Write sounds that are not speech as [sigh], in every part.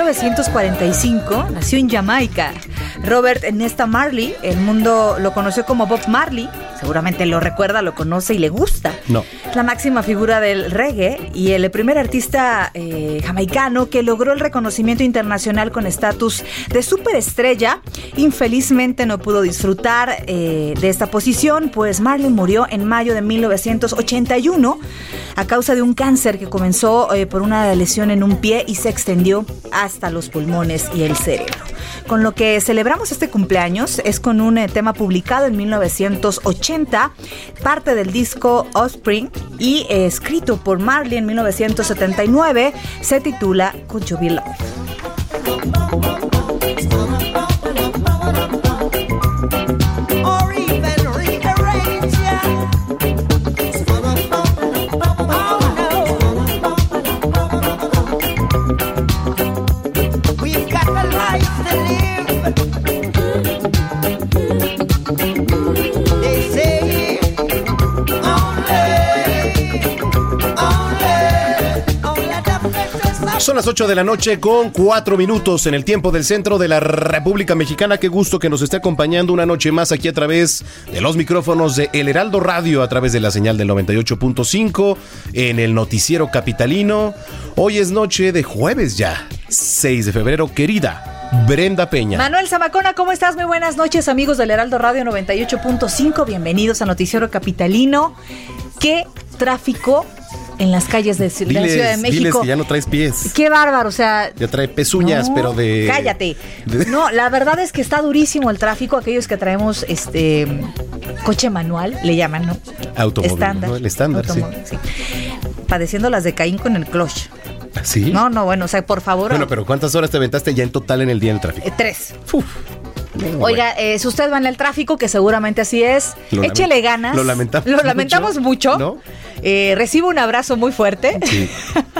1945, nació en Jamaica Robert Nesta Marley. El mundo lo conoció como Bob Marley. Seguramente lo recuerda, lo conoce y le gusta. No. La máxima figura del reggae y el primer artista eh, jamaicano que logró el reconocimiento internacional con estatus de superestrella. Infelizmente no pudo disfrutar eh, de esta posición, pues Marley murió en mayo de 1981 a causa de un cáncer que comenzó eh, por una lesión en un pie y se extendió hasta los pulmones y el cerebro. Con lo que celebramos este cumpleaños es con un eh, tema publicado en 1980, parte del disco Offspring y eh, escrito por Marley en 1979, se titula Could You. Son las 8 de la noche con 4 minutos en el tiempo del centro de la República Mexicana. Qué gusto que nos esté acompañando una noche más aquí a través de los micrófonos de El Heraldo Radio, a través de la señal del 98.5 en el noticiero capitalino. Hoy es noche de jueves ya, 6 de febrero, querida Brenda Peña. Manuel Zamacona, ¿cómo estás? Muy buenas noches, amigos del Heraldo Radio 98.5. Bienvenidos a Noticiero Capitalino. ¿Qué tráfico en las calles de, de la Diles- Ciudad de diles México? que ya no traes pies. Qué bárbaro, o sea, Ya trae pezuñas, No, pero de. Cállate. de- No, la verdad es que está durísimo el tráfico. Aquellos que traemos este coche manual, le llaman, ¿no? Automóvil, Estándar. ¿no? El estándar, sí. Automóvil, sí. Padeciendo las de Caín con el clutch. ¿Sí? No, no, bueno, o sea, por favor. Bueno, pero ¿cuántas horas te aventaste ya en total en el día en el tráfico? eh, tres. Uf. Oiga, eh, si usted va en el tráfico, que seguramente así es, Lo échele ganas. lo lamentamos Lo lamentamos mucho. ¿no? Eh, recibo un abrazo muy fuerte. Sí.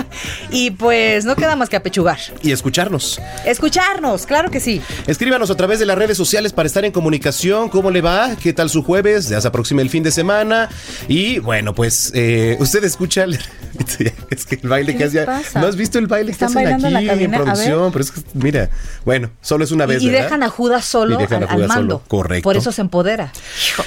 [laughs] y pues no queda más que apechugar. Y escucharnos. Escucharnos, claro que sí. Escríbanos a través de las redes sociales para estar en comunicación. ¿Cómo le va? ¿Qué tal su jueves? Ya se aproxima el fin de semana. Y bueno, pues eh, usted escucha el, [laughs] es que el baile ¿Qué que pasa? ¿No has visto el baile que hacen bailando en la aquí en, producción? Pero es que, mira, bueno, solo es una vez. y, y dejan a Judas solo Y a al, al mando. solo, correcto. Por eso se empodera.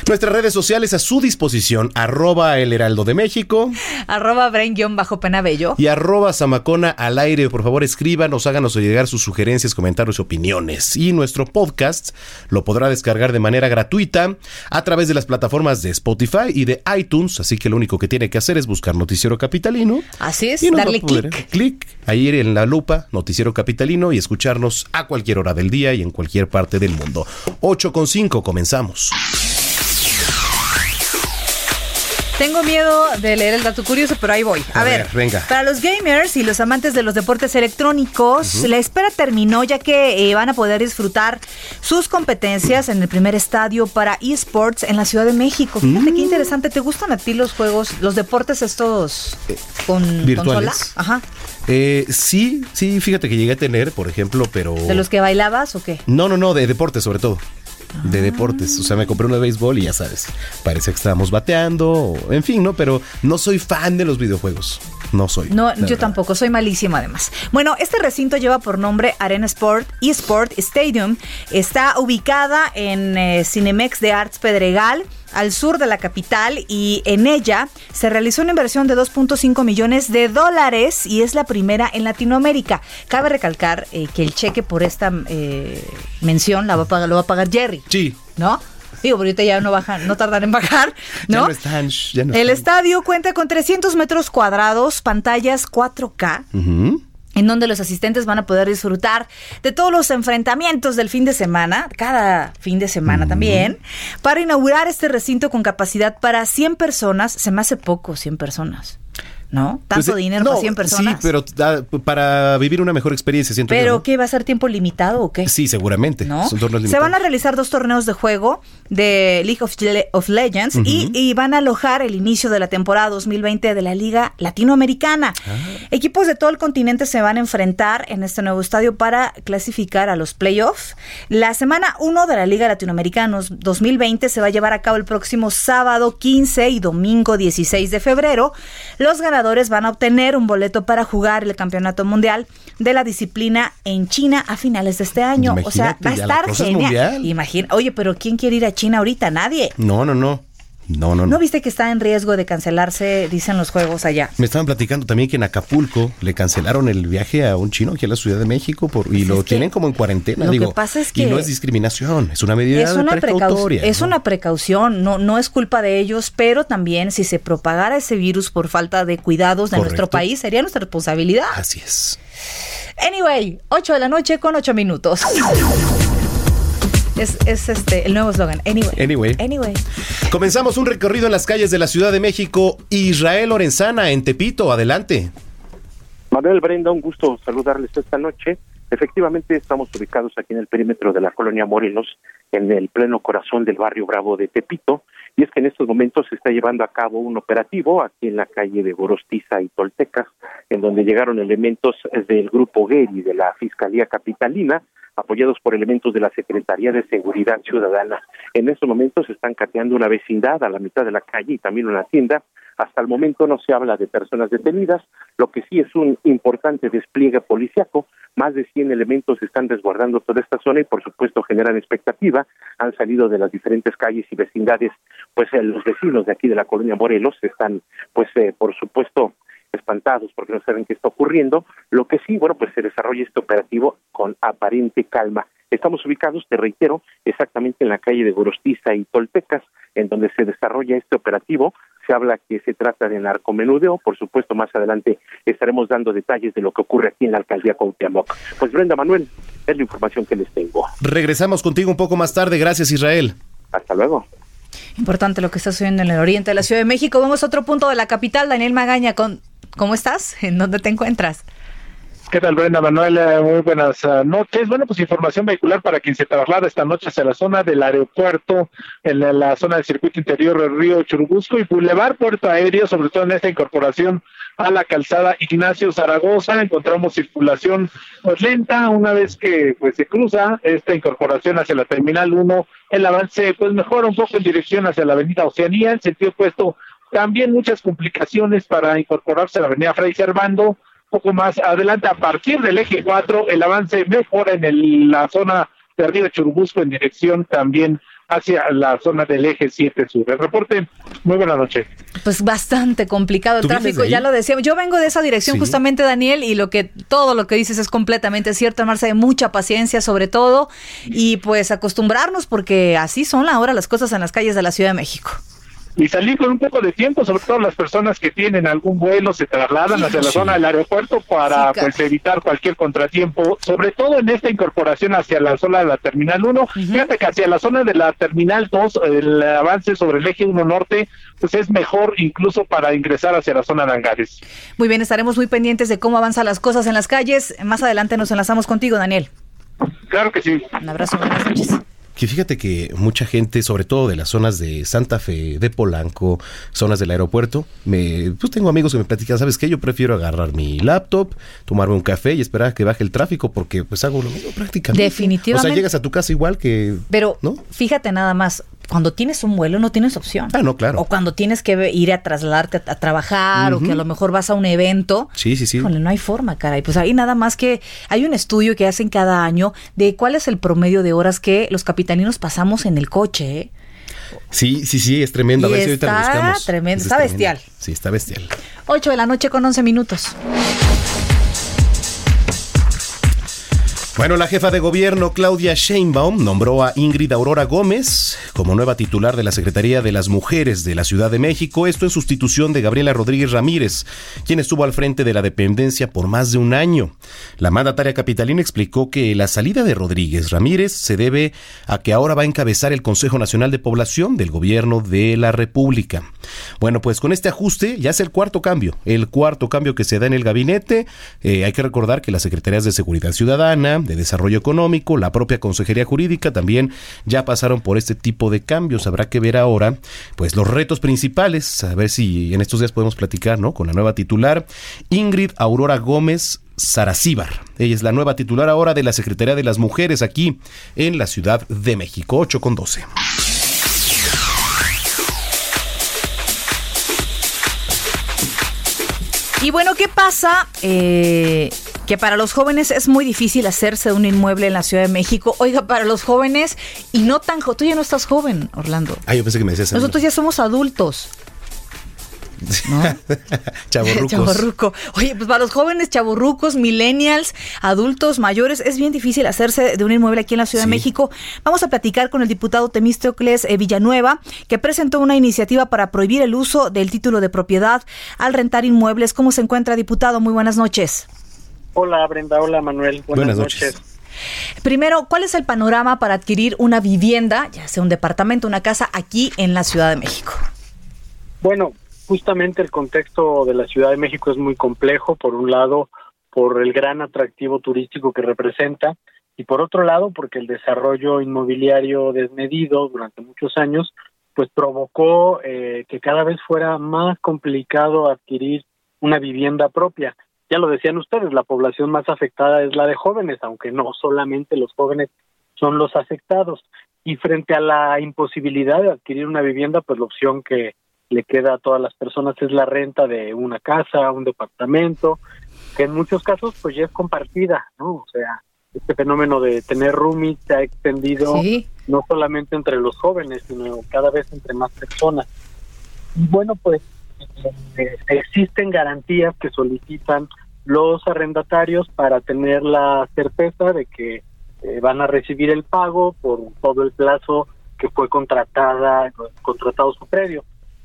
Nuestras redes sociales a su disposición, arroba el heraldo de México Arroba brain-penabello. y arroba Samacona al aire. Por favor, escríbanos, háganos llegar sus sugerencias, comentarios, opiniones. Y nuestro podcast lo podrá descargar de manera gratuita a través de las plataformas de Spotify y de iTunes. Así que lo único que tiene que hacer es buscar Noticiero Capitalino. Así es, y darle clic. Clic ahí en la lupa, Noticiero Capitalino y escucharnos a cualquier hora del día y en cualquier parte del mundo. 8 con 5, comenzamos. Tengo miedo de leer el dato curioso, pero ahí voy. A, A ver, ver, venga. para los gamers y los amantes de los deportes electrónicos, la espera terminó ya que eh, van a poder disfrutar sus competencias en el primer estadio para esports en la Ciudad de México. Fíjate Mm. qué interesante. ¿Te gustan a ti los juegos, los deportes estos con consola? virtuales. Ajá. Eh, sí, sí, fíjate que llegué a tener, por ejemplo, pero... ¿De los que bailabas o qué? No, no, no, de deportes sobre todo. De Ah. deportes. O sea, me compré uno de béisbol y ya sabes, parece que estábamos bateando, o- en fin, ¿no? Pero no soy fan de los videojuegos. No soy. No, yo tampoco, soy malísima además. Bueno, este recinto lleva por nombre Arena Sport eSport Stadium. Está ubicada en eh, Cinemex de Arts Pedregal, al sur de la capital, y en ella se realizó una inversión de 2.5 millones de dólares y es la primera en Latinoamérica. Cabe recalcar eh, que el cheque por esta eh, mención la va a pagar, lo va a pagar Jerry, Sí. ¿no? Digo, pero ahorita ya no bajan, no tardan en bajar, Ya ¿no? están, ya no El están. estadio cuenta con 300 metros cuadrados, pantallas 4K, Ujú. En donde los asistentes van a poder disfrutar de todos los enfrentamientos del fin de semana, cada fin de semana también, para inaugurar este recinto con capacidad para 100 personas. Se me hace poco 100 personas, ¿no? Tanto Pues, eh, dinero no, para 100 personas. Sí, pero da- para vivir una mejor experiencia, siento yo, ¿Pero ¿no? qué va a ser tiempo limitado o qué? Sí, seguramente. ¿no? Son torneos Se van a realizar dos torneos de juego de League of, Le- of Legends y, y van a alojar el inicio de la temporada 2020 de la Liga Latinoamericana. Ah. Equipos de todo el continente se van a enfrentar en este nuevo estadio para clasificar a los playoffs. La semana 1 de la Liga Latinoamericana 2020 se va a llevar a cabo el próximo sábado 15 y domingo 16 de febrero. Los ganadores van a obtener un boleto para jugar el Campeonato Mundial de la disciplina en China a finales de este año. o sea, va a estar es genial. Imagina, oye, pero ¿quién quiere ir a China ahorita? Nadie. No, no, no. No, no, no. ¿No viste que está en riesgo de cancelarse, dicen los juegos allá? Me estaban platicando también que en Acapulco le cancelaron el viaje a un chino aquí a la Ciudad de México por, y Pues lo tienen como en cuarentena. lo que pasa es Y que- no es discriminación, es una medida Es una, precautoria. es ¿no? una precaución, no, no es culpa de ellos, pero también si se propagara ese virus por falta de cuidados de nuestro país, sería nuestra responsabilidad. Así es. Anyway, 8 de la noche con 8 minutos. Es, es este el nuevo eslogan. Anyway. Anyway. Anyway. Comenzamos un recorrido en las calles de la Ciudad de México. Israel Lorenzana en Tepito, adelante. Manuel Brenda, un gusto saludarles esta noche. Efectivamente, estamos ubicados aquí en el perímetro de la colonia Morelos, en el pleno corazón del barrio Bravo de Tepito. Y es que en estos momentos se está llevando a cabo un operativo aquí en la calle de Gorostiza y Toltecas, en donde llegaron elementos del grupo Geri de la Fiscalía Capitalina, apoyados por elementos de la Secretaría de Seguridad Ciudadana. En estos momentos se están cateando una vecindad a la mitad de la calle y también una tienda. Hasta el momento no se habla de personas detenidas, lo que sí es un importante despliegue policiaco. Más de 100 elementos están resguardando toda esta zona y, por supuesto, generan expectativa. Han salido de las diferentes calles y vecindades, pues eh, los vecinos de aquí de la colonia Morelos están, pues, eh, por supuesto, espantados porque no saben qué está ocurriendo. Lo que sí, bueno, pues se desarrolla este operativo con aparente calma. Estamos ubicados, te reitero, exactamente en la calle de Gorostiza y Toltecas, en donde se desarrolla este operativo. Se habla que se trata de narcomenudeo. Por supuesto, más adelante estaremos dando detalles de lo que ocurre aquí en la alcaldía Cuauhtémoc. Pues Brenda Manuel, es la información que les tengo. Regresamos contigo un poco más tarde. Gracias, Israel. Hasta luego. Importante lo que está sucediendo en el oriente de la Ciudad de México. Vamos a otro punto de la capital. Daniel Magaña, con, ¿cómo estás? ¿En dónde te encuentras? ¿Qué tal, Brenda Manuel? Eh, Muy buenas eh, noches. Bueno, pues información vehicular para quien se traslada esta noche hacia la zona del aeropuerto, en la, la zona del circuito interior del río Churubusco y Boulevard Puerto Aéreo, sobre todo en esta incorporación a la calzada Ignacio Zaragoza. Encontramos circulación pues lenta una vez que pues se cruza esta incorporación hacia la Terminal 1. El avance pues mejora un poco en dirección hacia la avenida Oceanía, en sentido opuesto. También muchas complicaciones para incorporarse a la avenida Fray Servando poco más adelante, a partir del eje 4, el avance mejora en el- la zona de Río Churubusco en dirección también hacia la zona del eje 7 sur. El reporte, muy buena noche. Pues bastante complicado el ¿Tú vienes tráfico, ya lo decíamos. Yo vengo de esa dirección Sí. justamente, Daniel, y lo que todo lo que dices es completamente cierto, Marce, de mucha paciencia sobre todo, y pues acostumbrarnos porque así son ahora las cosas en las calles de la Ciudad de México. Y salir con un poco de tiempo, sobre todo las personas que tienen algún vuelo, se trasladan hacia la zona del aeropuerto para Sí, pues evitar cualquier contratiempo, sobre todo en esta incorporación hacia la zona de la Terminal 1. Fíjate que hacia la zona de la Terminal 2, el avance sobre el eje 1 norte, pues es mejor incluso para ingresar hacia la zona de hangares. Muy bien, estaremos muy pendientes de cómo avanzan las cosas en las calles. Más adelante nos enlazamos contigo, Daniel. Claro que sí. Un abrazo, buenas noches. Que fíjate que mucha gente, sobre todo de las zonas de Santa Fe, de Polanco, zonas del aeropuerto, me, pues tengo amigos que me platican, ¿sabes qué? Yo prefiero agarrar mi laptop, tomarme un café y esperar a que baje el tráfico porque pues hago lo mismo prácticamente. Definitivamente. O sea, llegas a tu casa igual que... Pero ¿No? fíjate nada más, cuando tienes un vuelo no tienes opción. Ah, no, claro. O cuando tienes que ir a trasladarte a, a trabajar o que a lo mejor vas a un evento. Sí, sí, sí. Híjole, no hay forma, caray. Pues ahí nada más que hay un estudio que hacen cada año de cuál es el promedio de horas que los capitalinos pasamos en el coche. ¿eh? Sí, sí, sí, es tremendo. A Y ver si ahorita lo buscamos. tremendo, está es tremendo. bestial. Sí, está bestial. 8 de la noche con 11 minutos. Bueno, la jefa de gobierno Claudia Sheinbaum nombró a Ingrid Aurora Gómez como nueva titular de la Secretaría de las Mujeres de la Ciudad de México, esto en sustitución de Gabriela Rodríguez Ramírez, quien estuvo al frente de la dependencia por más de un año. La mandataria capitalina explicó que la salida de Rodríguez Ramírez se debe a que ahora va a encabezar el Consejo Nacional de Población del Gobierno de la República. Bueno, pues con este ajuste ya es el cuarto cambio, el cuarto cambio que se da en el gabinete. Eh, hay que recordar que las secretarías de Seguridad Ciudadana, de Desarrollo Económico, la propia Consejería Jurídica también ya pasaron por este tipo de cambios. Habrá que ver ahora, pues, los retos principales, a ver si en estos días podemos platicar, ¿no? Con la nueva titular, Ingrid Aurora Gómez Saracíbar. Ella es la nueva titular ahora de la Secretaría de las Mujeres aquí en la Ciudad de México, 8 con 12. Y bueno, ¿qué pasa? Eh, que para los jóvenes es muy difícil hacerse de un inmueble en la Ciudad de México. Oiga, para los jóvenes y no tan Tú ya no estás joven, Orlando. Ah, yo pensé que me decías. Nosotros ya somos adultos. [laughs] ¿no? Oye, pues para los jóvenes, chavorrucos, millennials, adultos mayores, es bien difícil hacerse de un inmueble aquí en la Ciudad Sí. de México. Vamos a platicar con el diputado Temístocles eh, Villanueva, que presentó una iniciativa para prohibir el uso del título de propiedad al rentar inmuebles. ¿Cómo se encuentra, diputado? Muy buenas noches. Hola Brenda, hola Manuel, buenas, Buenas noches. noches. Primero, ¿cuál es el panorama para adquirir una vivienda, ya sea un departamento, una casa, aquí en la Ciudad de México? Bueno, justamente el contexto de la Ciudad de México es muy complejo, por un lado, por el gran atractivo turístico que representa, y por otro lado, porque el desarrollo inmobiliario desmedido durante muchos años, pues provocó eh, que cada vez fuera más complicado adquirir una vivienda propia. Ya lo decían ustedes, la población más afectada es la de jóvenes, aunque no solamente los jóvenes son los afectados. Y frente a la imposibilidad de adquirir una vivienda, pues la opción que le queda a todas las personas es la renta de una casa, un departamento, que en muchos casos pues ya es compartida, ¿no? O sea, este fenómeno de tener roomies se ha extendido Sí. no solamente entre los jóvenes, sino cada vez entre más personas. Y bueno, pues eh, existen garantías que solicitan los arrendatarios para tener la certeza de que eh, van a recibir el pago por todo el plazo que fue contratada contratado su predio.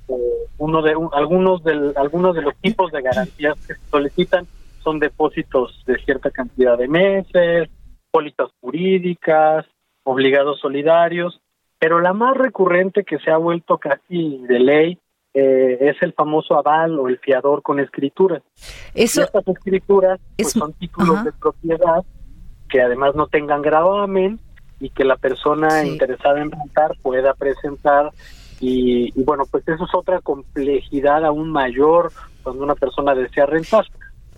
Eh, uno de un- algunos del algunos de los tipos de garantías que se solicitan son depósitos de cierta cantidad de meses, pólizas jurídicas, obligados solidarios, pero la más recurrente que se ha vuelto casi de ley eh, es el famoso aval o el fiador con escrituras. Eso, Y estas escrituras pues, es- son títulos ajá. de propiedad que además no tengan gravamen y que la persona Sí. interesada en rentar pueda presentar y, y bueno pues eso es otra complejidad aún mayor cuando una persona desea rentar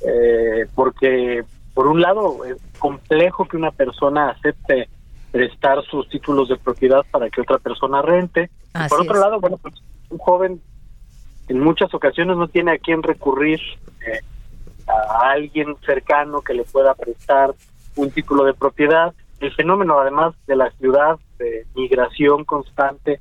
Eh, porque por un lado es complejo que una persona acepte prestar sus títulos de propiedad para que otra persona rente y por otro es. lado bueno pues un joven en muchas ocasiones no tiene a quién recurrir eh, a alguien cercano que le pueda prestar un título de propiedad. El fenómeno, además de la ciudad, de migración constante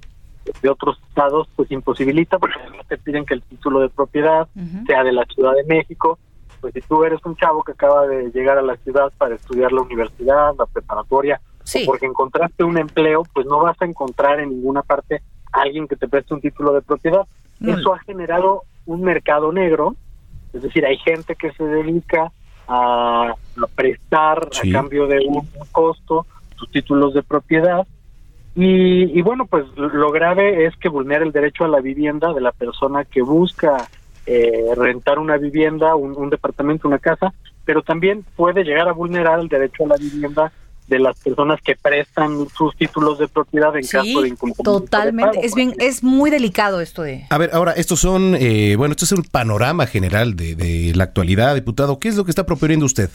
de otros estados, pues imposibilita porque no te piden que el título de propiedad sea de la Ciudad de México. Pues si tú eres un chavo que acaba de llegar a la ciudad para estudiar la universidad, la preparatoria, Sí. o porque encontraste un empleo, pues no vas a encontrar en ninguna parte a alguien que te preste un título de propiedad. Eso ha generado un mercado negro, es decir, hay gente que se dedica a, a prestar Sí. a cambio de un costo sus títulos de propiedad. Y, y bueno, pues lo grave es que vulnera el derecho a la vivienda de la persona que busca eh, rentar una vivienda, un, un departamento, una casa, pero también puede llegar a vulnerar el derecho a la vivienda de las personas que prestan sus títulos de propiedad en caso de incumplimiento. de totalmente. pago, Es bien, es muy delicado esto de. A ver, ahora, estos son, eh, bueno, esto es un panorama general de, de la actualidad, diputado. ¿Qué es lo que está proponiendo usted?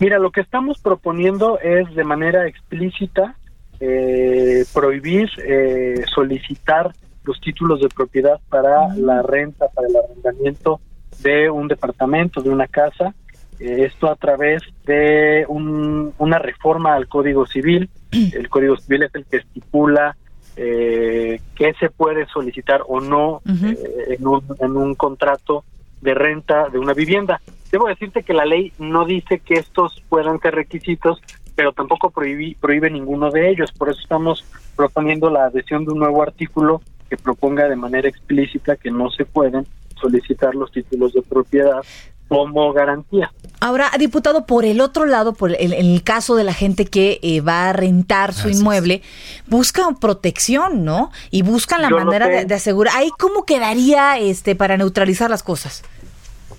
Mira, lo que estamos proponiendo es de manera explícita eh, prohibir eh, solicitar los títulos de propiedad para la renta, para el arrendamiento de un departamento, de una casa. Eh, esto a través de un- una reforma al Código Civil. El Código Civil es el que estipula eh, qué se puede solicitar o no eh, en, un, en un contrato de renta de una vivienda. Debo decirte que la ley no dice que estos puedan ser requisitos, pero tampoco prohíbe, prohíbe ninguno de ellos. Por eso estamos proponiendo la adhesión de un nuevo artículo que proponga de manera explícita que no se pueden solicitar los títulos de propiedad como garantía. Ahora, diputado, por el otro lado, por el, en el caso de la gente que eh, va a rentar su inmueble, buscan protección, ¿no? Y buscan la Yo manera sé. de, de asegurar. Ahí, ¿cómo quedaría este para neutralizar las cosas?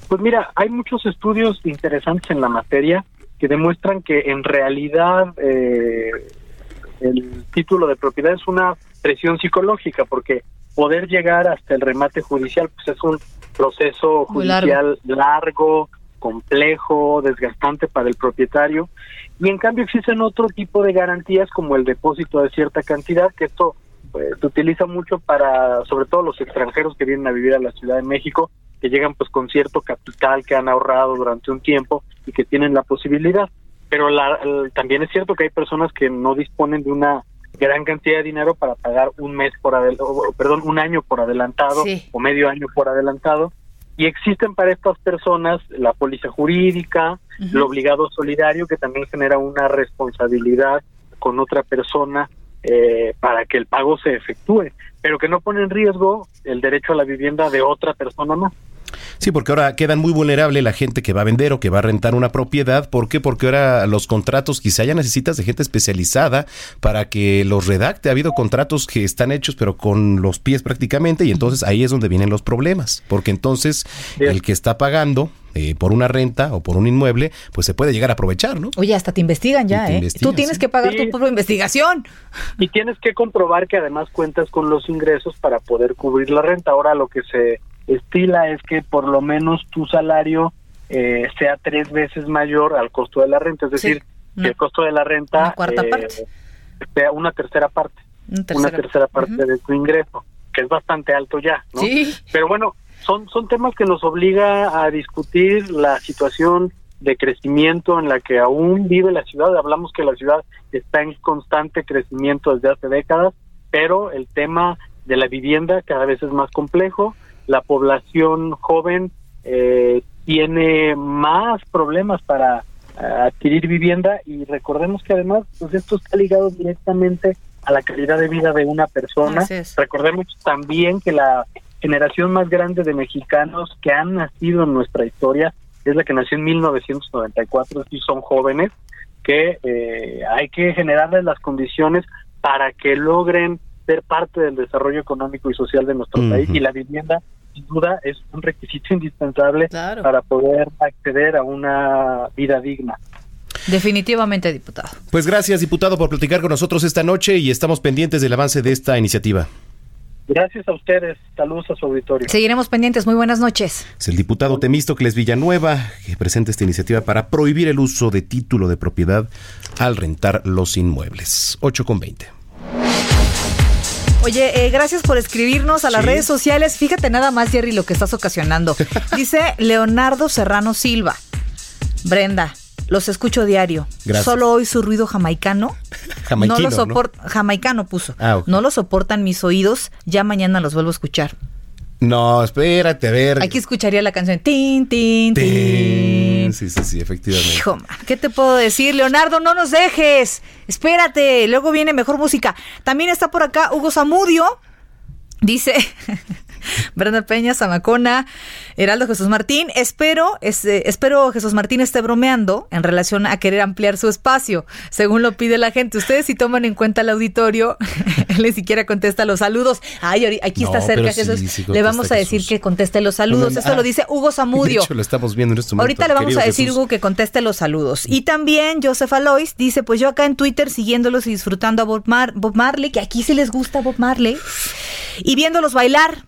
Pues mira, hay muchos estudios interesantes en la materia que demuestran que en realidad eh, el título de propiedad es una presión psicológica porque poder llegar hasta el remate judicial pues es un proceso largo. judicial largo, complejo, desgastante para el propietario y en cambio existen otro tipo de garantías como el depósito de cierta cantidad que esto pues, se utiliza mucho para sobre todo los extranjeros que vienen a vivir a la Ciudad de México que llegan pues con cierto capital que han ahorrado durante un tiempo y que tienen la posibilidad. Pero la, también es cierto que hay personas que no disponen de una gran cantidad de dinero para pagar un mes por adelantado, perdón, un año por adelantado Sí. o medio año por adelantado. Y existen para estas personas la póliza jurídica, el obligado solidario, que también genera una responsabilidad con otra persona eh, para que el pago se efectúe, pero que no pone en riesgo el derecho a la vivienda de otra persona más. Sí, porque ahora quedan muy vulnerable la gente que va a vender o que va a rentar una propiedad. ¿Por qué? Porque ahora los contratos quizá ya necesitas de gente especializada para que los redacte. Ha habido contratos que están hechos pero con los pies prácticamente y entonces ahí es donde vienen los problemas. Porque entonces Bien. el que está pagando eh, por una renta o por un inmueble, pues se puede llegar a aprovechar, ¿no? Oye, hasta te investigan ya, te ¿eh? investigan, Tú tienes sí. que pagar Sí. tu propia investigación. Y tienes que comprobar que además cuentas con los ingresos para poder cubrir la renta. Ahora lo que se estila es que por lo menos tu salario eh, sea tres veces mayor al costo de la renta. Es decir, que el costo de la renta una cuarta eh, parte. sea una tercera parte. Una una tercera parte de tu ingreso, que es bastante alto ya, ¿no? Sí. Pero bueno, son, son temas que nos obliga a discutir la situación de crecimiento en la que aún vive la ciudad. Hablamos que la ciudad está en constante crecimiento desde hace décadas, pero el tema de la vivienda cada vez es más complejo. La población joven eh, tiene más problemas para eh, adquirir vivienda y recordemos que además pues esto está ligado directamente a la calidad de vida de una persona. Recordemos también que la generación más grande de mexicanos que han nacido en nuestra historia es la que nació en 1994 y son jóvenes que eh, hay que generarles las condiciones para que logren ser parte del desarrollo económico y social de nuestro país y la vivienda sin duda es un requisito indispensable Claro. para poder acceder a una vida digna. Definitivamente, diputado. Pues gracias, diputado, por platicar con nosotros esta noche y estamos pendientes del avance de esta iniciativa. Gracias a ustedes, saludos a su auditorio. Seguiremos pendientes. Muy buenas noches. Es el diputado Temístocles Villanueva que presenta esta iniciativa para prohibir el uso de título de propiedad al rentar los inmuebles. 8 con 20. Oye, eh, gracias por escribirnos a las Sí. redes sociales. Fíjate nada más, Jerry, lo que estás ocasionando. [laughs] Dice Leonardo Serrano Silva. Brenda, Los escucho diario. Gracias. Solo hoy su ruido jamaicano. Jamaiquino, no lo soporta. Jamaicano puso. Ah. No lo soportan mis oídos. Ya mañana los vuelvo a escuchar. No, espérate, a ver. Aquí escucharía la canción. Tin, tin, tin. Sí, sí, sí, efectivamente. Hijo, man, ¿qué te puedo decir? Leonardo, no nos dejes. Espérate, luego viene mejor música. También está por acá Hugo Zamudio. Dice [laughs] [laughs] Brenda Peña, Zamacona, Heraldo Jesús Martín. Espero, este, espero Jesús Martín esté bromeando en relación a querer ampliar su espacio, según lo pide la gente. Ustedes si toman en cuenta el auditorio, [laughs] él ni siquiera contesta los saludos. Ay, aquí está No, cerca sí, Jesús. sí Le vamos a decir Jesús. que conteste los saludos. Eso lo ah, dice Hugo [laughs] Zamudio. De hecho, lo estamos viendo en este momento. Ahorita le vamos a decir, Jesús. Hugo, que conteste los saludos. Y también Joseph Alois dice, pues yo acá en Twitter siguiéndolos y disfrutando a Bob, Mar- Bob Marley, que aquí sí les gusta Bob Marley, y viéndolos bailar.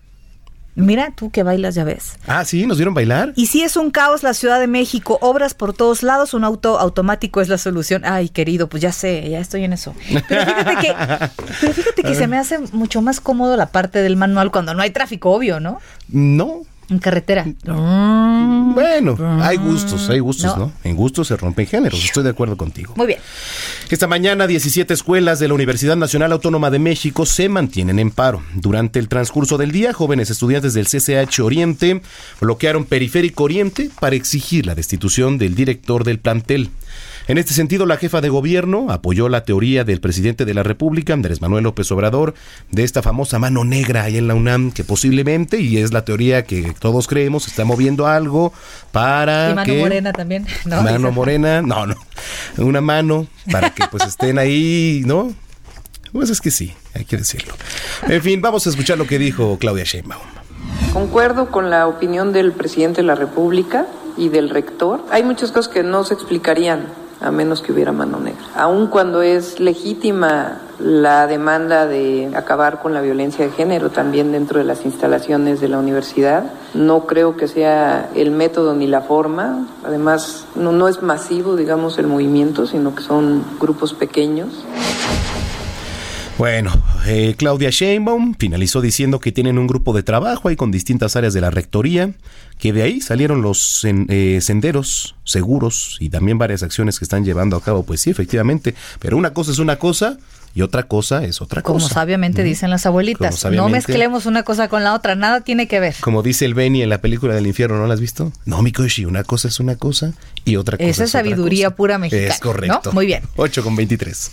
Mira, tú que bailas, ya ves. Ah, sí, nos vieron bailar. Y si es un caos la Ciudad de México, obras por todos lados, un auto automático es la solución. Ay, querido, pues ya sé, ya estoy en eso. Pero fíjate que, [laughs] pero fíjate que se me hace mucho más cómodo la parte del manual cuando no hay tráfico, obvio, ¿no? No. En carretera. Bueno, hay gustos, hay gustos, No. ¿no? En gustos se rompen géneros, estoy de acuerdo contigo. Muy bien. Esta mañana 17 escuelas de la Universidad Nacional Autónoma de México se mantienen en paro. Durante el transcurso del día, jóvenes estudiantes del CCH Oriente bloquearon Periférico Oriente para exigir la destitución del director del plantel. En este sentido, la jefa de gobierno apoyó la teoría del presidente de la República, Andrés Manuel López Obrador, de esta famosa mano negra ahí en la UNAM, que posiblemente, y es la teoría que todos creemos, está moviendo algo para Y mano que... morena también. [laughs] ¿no? Mano morena, no, no. Una mano para que pues estén ahí, ¿no? Pues es que sí, hay que decirlo. En fin, vamos a escuchar lo que dijo Claudia Sheinbaum. Concuerdo con la opinión del presidente de la República y del rector. Hay muchas cosas que no se explicarían a menos que hubiera mano negra. Aun cuando es legítima la demanda de acabar con la violencia de género también dentro de las instalaciones de la universidad, no creo que sea el método ni la forma. Además, no, no es masivo, digamos, el movimiento, sino que son grupos pequeños. Bueno, eh, Claudia Sheinbaum finalizó diciendo que tienen un grupo de trabajo ahí con distintas áreas de la rectoría, que de ahí salieron los eh, senderos seguros y también varias acciones que están llevando a cabo. Pues sí, efectivamente, pero una cosa es una cosa y otra cosa es otra Como cosa. sabiamente dicen las Como abuelitas, no mezclemos una cosa con la otra, nada tiene que ver. Como dice el Benny en la película del infierno, ¿no la has visto? No, Mikoshi, una cosa es una cosa y otra cosa Esa es otra sabiduría cosa. pura mexicana, Es correcto. ¿no? Muy bien. 8 con 23.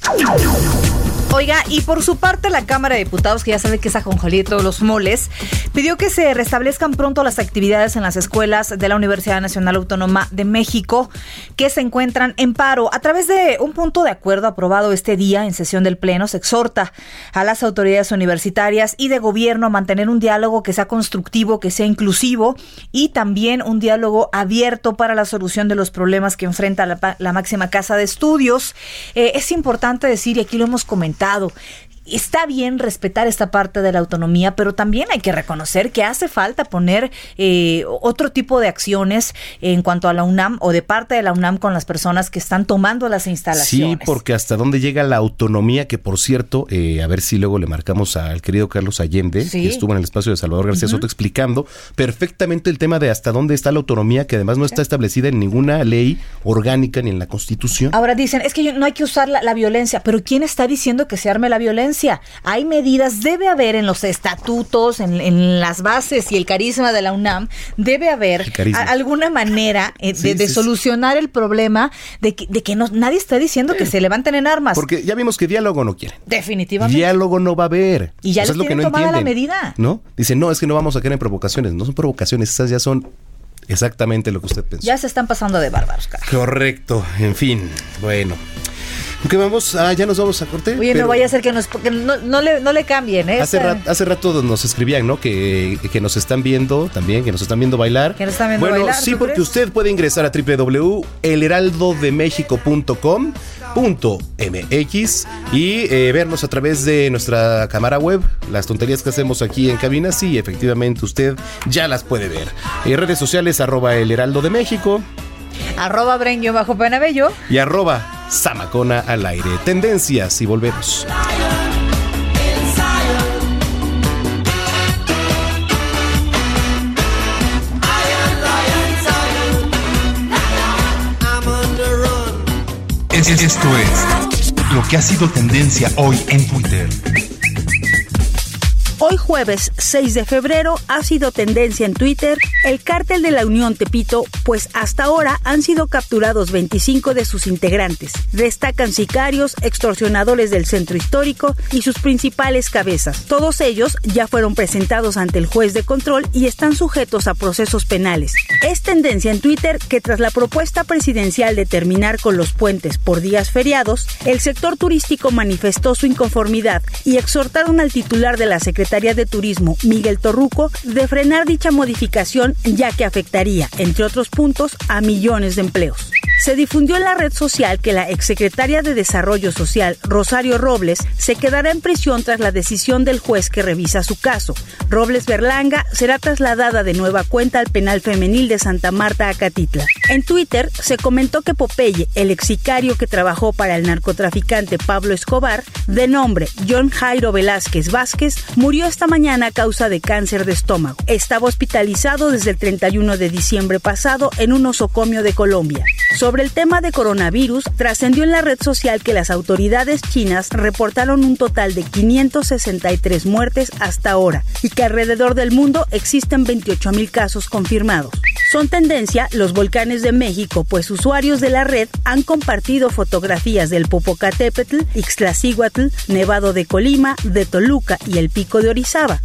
Oiga, y por su parte la Cámara de Diputados, que ya sabe que es ajonjolí de todos los moles, pidió que se restablezcan pronto las actividades en las escuelas de la Universidad Nacional Autónoma de México que se encuentran en paro. A través de un punto de acuerdo aprobado este día en sesión del Pleno, se exhorta a las autoridades universitarias y de gobierno a mantener un diálogo que sea constructivo, que sea inclusivo y también un diálogo abierto para la solución de los problemas que enfrenta la, máxima casa de estudios. Eh, es importante decir, y aquí lo hemos comentado, resultado. Está bien respetar esta parte de la autonomía, pero también hay que reconocer que hace falta poner eh, otro tipo de acciones en cuanto a la UNAM o de parte de la UNAM con las personas que están tomando las instalaciones. Sí, porque hasta dónde llega la autonomía, que por cierto, eh, a ver si luego le marcamos al querido Carlos Allende, Sí. que estuvo en el espacio de Salvador García Soto explicando perfectamente el tema de hasta dónde está la autonomía, que además no está establecida en ninguna ley orgánica ni en la Constitución. Ahora dicen, es que no hay que usar la, la violencia, pero ¿quién está diciendo que se arme la violencia? Hay medidas, debe haber en los estatutos, en, en las bases y el carisma de la UNAM, debe haber a- alguna manera eh, de, Sí, de sí, sí. solucionar el problema de que, de que no, nadie está diciendo que se levanten en armas. Porque ya vimos que diálogo no quieren. Definitivamente. Diálogo no va a haber. Y ya O sea, les es lo que no tomada la medida. ¿No? Dicen, no, es que no vamos a caer en provocaciones. No son provocaciones, esas ya son exactamente lo que usted pensó. Ya se están pasando de bárbaros, cara. Correcto, en fin, bueno. ¿Qué vamos? Ah, ya nos vamos a corte. Oye, pero no vaya a ser que, nos, que no, no le, no le cambien, ¿eh? Hace, rat- hace rato nos escribían, ¿no? Que, que nos están viendo también, que nos están viendo bailar. Que nos están viendo bueno, bailar, sí, ¿tú porque crees? usted puede ingresar a www.elheraldodemexico.com.mx y eh, vernos a través de nuestra cámara web. Las tonterías que hacemos aquí en cabina, sí, efectivamente usted ya las puede ver. En redes sociales, arroba el heraldo de México Arroba Brenguio bajo Penabello. y arroba Samacona al aire. Tendencias y volvemos. Esto es lo que ha sido tendencia hoy en Twitter. Hoy jueves 6 de febrero ha sido tendencia en Twitter el cártel de la Unión Tepito, pues hasta ahora han sido capturados 25 de sus integrantes. Destacan sicarios, extorsionadores del centro histórico y sus principales cabezas. Todos ellos ya fueron presentados ante el juez de control y están sujetos a procesos penales. Es tendencia en Twitter que tras la propuesta presidencial de terminar con los puentes por días feriados, el sector turístico manifestó su inconformidad y exhortaron al titular de la Secretaría de Turismo, Miguel Torruco, de frenar dicha modificación ya que afectaría, entre otros puntos, a millones de empleos. Se difundió en la red social que la exsecretaria de Desarrollo Social, Rosario Robles, se quedará en prisión tras la decisión del juez que revisa su caso. Robles Berlanga será trasladada de nueva cuenta al penal femenil de Santa Marta, Acatitla. En Twitter se comentó que Popeye, el ex sicario que trabajó para el narcotraficante Pablo Escobar, de nombre John Jairo Velázquez Vázquez, murió esta mañana a causa de cáncer de estómago. Estaba hospitalizado desde el 31 de diciembre pasado en un osocomio de Colombia. Sobre el tema de coronavirus, trascendió en la red social que las autoridades chinas reportaron un total de 563 muertes hasta ahora y que alrededor del mundo existen 28 mil casos confirmados. Son tendencia los volcanes de México, pues usuarios de la red han compartido fotografías del Popocatépetl, Ixtlacíhuatl, Nevado de Colima, de Toluca y el Pico de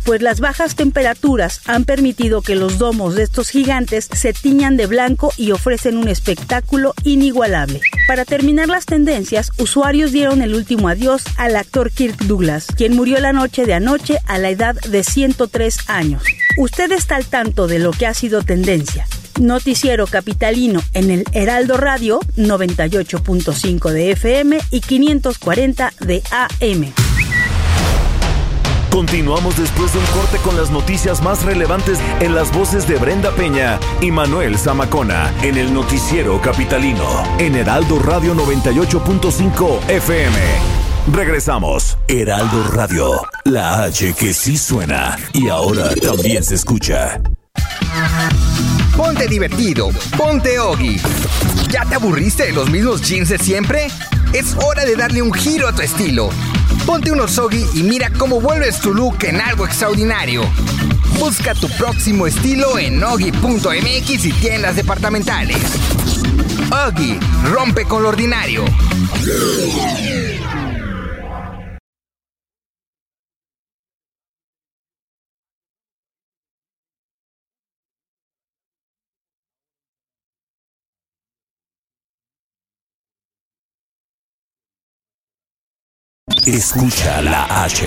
Pues las bajas temperaturas han permitido que los domos de estos gigantes se tiñan de blanco y ofrecen un espectáculo inigualable. Para terminar las tendencias, usuarios dieron el último adiós al actor Kirk Douglas, quien murió la noche de anoche a la edad de 103 años. Usted está al tanto de lo que ha sido tendencia. Noticiero Capitalino en el Heraldo Radio 98.5 de FM y 540 de AM. Continuamos después de un corte con las noticias más relevantes en las voces de Brenda Peña y Manuel Zamacona en el noticiero capitalino en Heraldo Radio 98.5 FM. Regresamos. Heraldo Radio, la H que sí suena y ahora también se escucha. Ponte divertido, ponte Ogi. ¿Ya te aburriste de los mismos jeans de siempre? Es hora de darle un giro a tu estilo. Ponte unos Ogi y mira cómo vuelves tu look en algo extraordinario. Busca tu próximo estilo en Ogi.mx y tiendas departamentales. Ogi, rompe con lo ordinario. Escucha la H,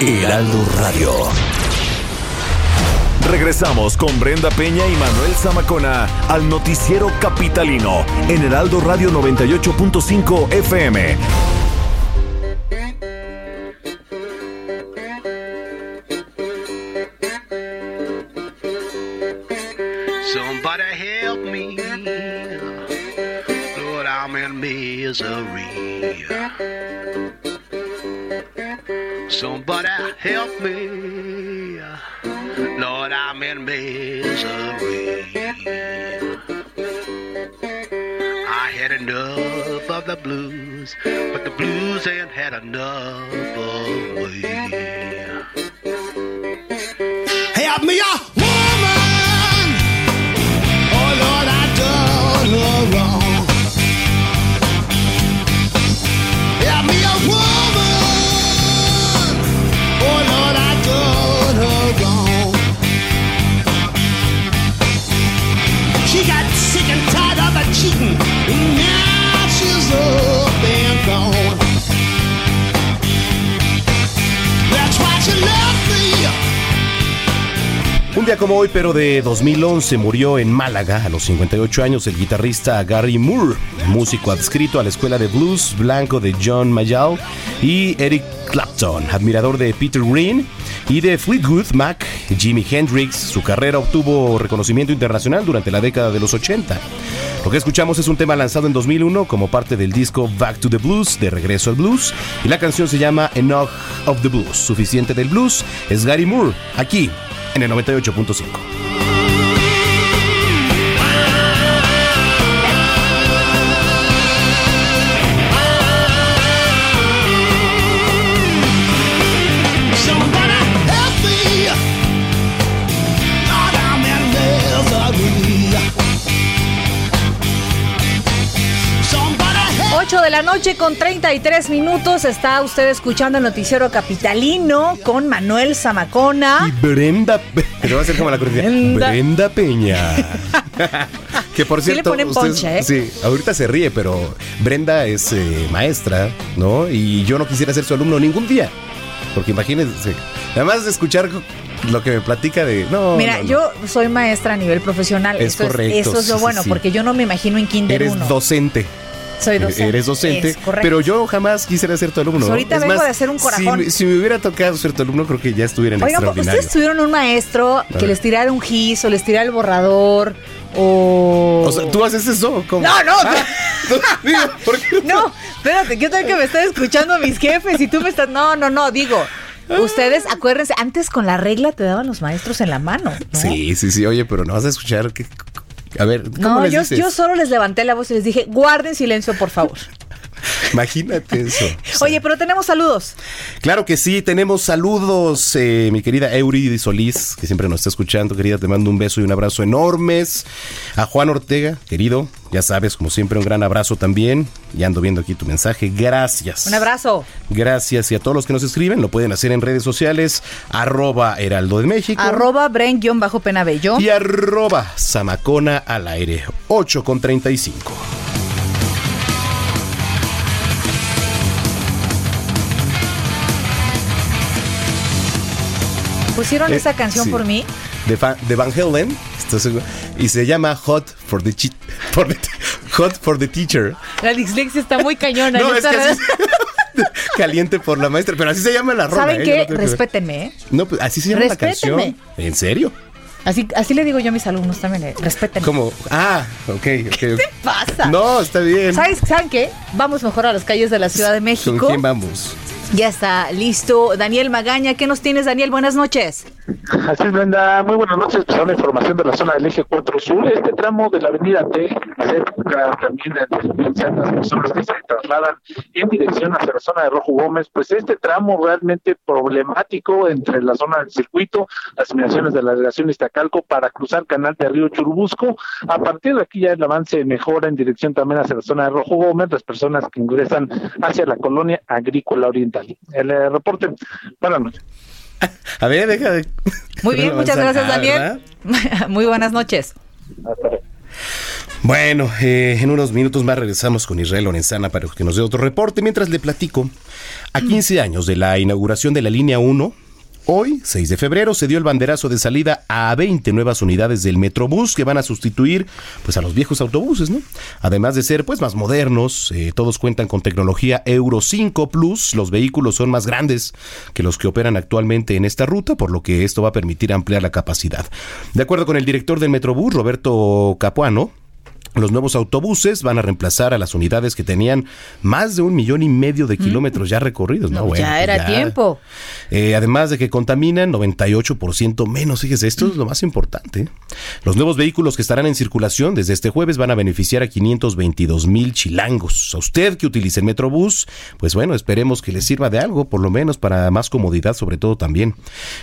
Heraldo Radio. Regresamos con Brenda Peña y Manuel Zamacona al noticiero capitalino en Heraldo Radio 98.5 FM. Somebody help me. Lord, I'm in misery. Somebody help me. Lord, I'm in misery. I had enough of the blues, but the blues ain't had enough of me. Help me, Un día como hoy, pero de 2011, murió en Málaga a los 58 años el guitarrista Gary Moore, músico adscrito a la escuela de blues blanco de John Mayall y Eric Clapton, admirador de Peter Green y de Fleetwood Mac, Jimi Hendrix. Su carrera obtuvo reconocimiento internacional durante la década de los 80. Lo que escuchamos es un tema lanzado en 2001 como parte del disco Back to the Blues, de Regreso al Blues, y la canción se llama Enough of the Blues. Suficiente del blues es Gary Moore, aquí en el 98.5. la noche con 33 minutos. Está usted escuchando el noticiero capitalino con Manuel Zamacona. Y Brenda. Pe- [laughs] Pero va a ser como la. Brenda. Brenda Peña. [laughs] que por Sí le cierto. ponen ponche, ¿eh? Sí, ahorita se ríe, pero Brenda es eh, maestra, ¿no? Y yo no quisiera ser su alumno ningún día. Porque imagínense, además de escuchar lo que me platica de. No, Mira, no, no. yo soy maestra a nivel profesional. Es eso correcto, Es, eso es lo sí, bueno, sí. porque yo no me imagino en Kinder Eres 1. docente. Soy docente. Eres docente, pero yo jamás quisiera ser tu alumno. Pues ahorita Es vengo más, de hacer un corazón. Si, me hubiera tocado ser tu alumno, creo que ya estuviera en Oigan, extraordinario. ¿ustedes tuvieron un maestro que les tirara un gis o les tirara el borrador o... O sea, ¿tú haces eso? ¿Cómo? No, no. Ah, [laughs] digo, ¿por qué? No, espérate, ¿qué tal que me están escuchando mis jefes y tú me estás... No, no, no, digo, ustedes acuérdense, antes con la regla te daban los maestros en la mano. ¿no? Sí, sí, sí. Oye, pero no vas a escuchar que... A ver, ¿cómo No, les yo, dices? yo solo les levanté la voz y les dije, guarden silencio, por favor. [laughs] [laughs] Imagínate eso. [laughs] Oye, pero tenemos saludos. Claro que sí, tenemos saludos, eh, mi querida Eury Solís, que siempre nos está escuchando, querida, te mando un beso y un abrazo enormes. A Juan Ortega, querido, ya sabes, como siempre, un gran abrazo también. Ya ando viendo aquí tu mensaje, gracias. Un abrazo. Gracias y a todos los que nos escriben, lo pueden hacer en redes sociales, arroba Heraldo de México. Arroba Bren-Penabello. Y arroba Samacona al aire, 8 con 35. Pusieron Eh, esa canción sí. por mí. de, Van Halen ¿estás seguro? y se llama Hot for the, for the- Hot for the Teacher. La dislexia está muy cañona. No, es que estaba- así [laughs] Caliente por la maestra, pero así se llama la rola. ¿Saben ¿eh? qué? No. Respétenme, ¿eh? No, pues así se llama la canción. ¿En serio? Así, así le digo yo a mis alumnos también, eh, respétenme. ¿Cómo? Ah, ok, ok. ¿Qué pasa? No, está bien. ¿Sabes, ¿Saben qué? Vamos mejor a las calles de la Ciudad de ¿Con México. quién vamos? Ya está listo. Daniel Magaña, ¿qué nos tienes, Daniel? Buenas noches. Así es, Brenda. Muy buenas noches. Pues, una información de la zona del eje 4 Sur. Este tramo de la avenida T, cerca también de las personas que se trasladan en dirección hacia la zona de Rojo Gómez, pues este tramo realmente problemático entre la zona del circuito, las inmediaciones de la delegación Iztacalco para cruzar canal de Río Churubusco. A partir de aquí ya el avance mejora en dirección también hacia la zona de Rojo Gómez, las personas que ingresan hacia la colonia agrícola oriental. El eh, reporte. Buenas noches. [laughs] A ver, deja de. Muy bien, muchas gracias, Ah, Daniel. ¿verdad? [laughs] Muy buenas noches. Bueno, eh, en unos minutos más regresamos con Israel Lorenzana para que nos dé otro reporte. Mientras le platico, a 15 años de la inauguración de la línea 1, hoy, 6 de febrero, se dio el banderazo de salida a 20 nuevas unidades del Metrobús que van a sustituir pues, a los viejos autobuses, ¿no? Además de ser pues, más modernos, eh, todos cuentan con tecnología Euro 5 Plus. Los vehículos son más grandes que los que operan actualmente en esta ruta, por lo que esto va a permitir ampliar la capacidad. De acuerdo con el director del Metrobús, Roberto Capuano, los nuevos autobuses van a reemplazar a las unidades que tenían más de un millón y medio de kilómetros ya recorridos. No, No, Bueno, ya pues era tiempo. Eh, además de que contaminan 98% menos. Fíjese, esto es lo más importante. Los nuevos vehículos que estarán en circulación desde este jueves van a beneficiar a 522 mil chilangos. A usted que utilice el Metrobús, pues bueno, esperemos que le sirva de algo, por lo menos para más comodidad, sobre todo también.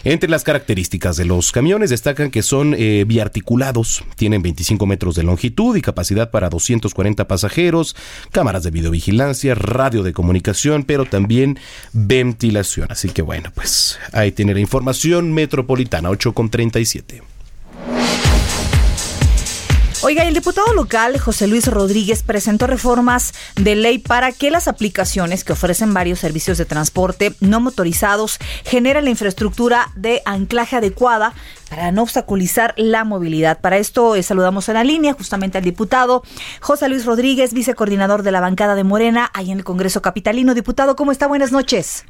Entre las características de los camiones destacan que son eh, biarticulados, tienen 25 metros de longitud y capacidad para 240 pasajeros, cámaras de videovigilancia, radio de comunicación, pero también ventilación. Así que bueno, pues ahí tiene la información metropolitana 8 con 37. Oiga, el diputado local José Luis Rodríguez presentó reformas de ley para que las aplicaciones que ofrecen varios servicios de transporte no motorizados generen la infraestructura de anclaje adecuada para no obstaculizar la movilidad. Para esto eh, saludamos en la línea justamente al diputado José Luis Rodríguez, vicecoordinador de la bancada de Morena, ahí en el Congreso Capitalino. Diputado, ¿cómo está? Buenas noches.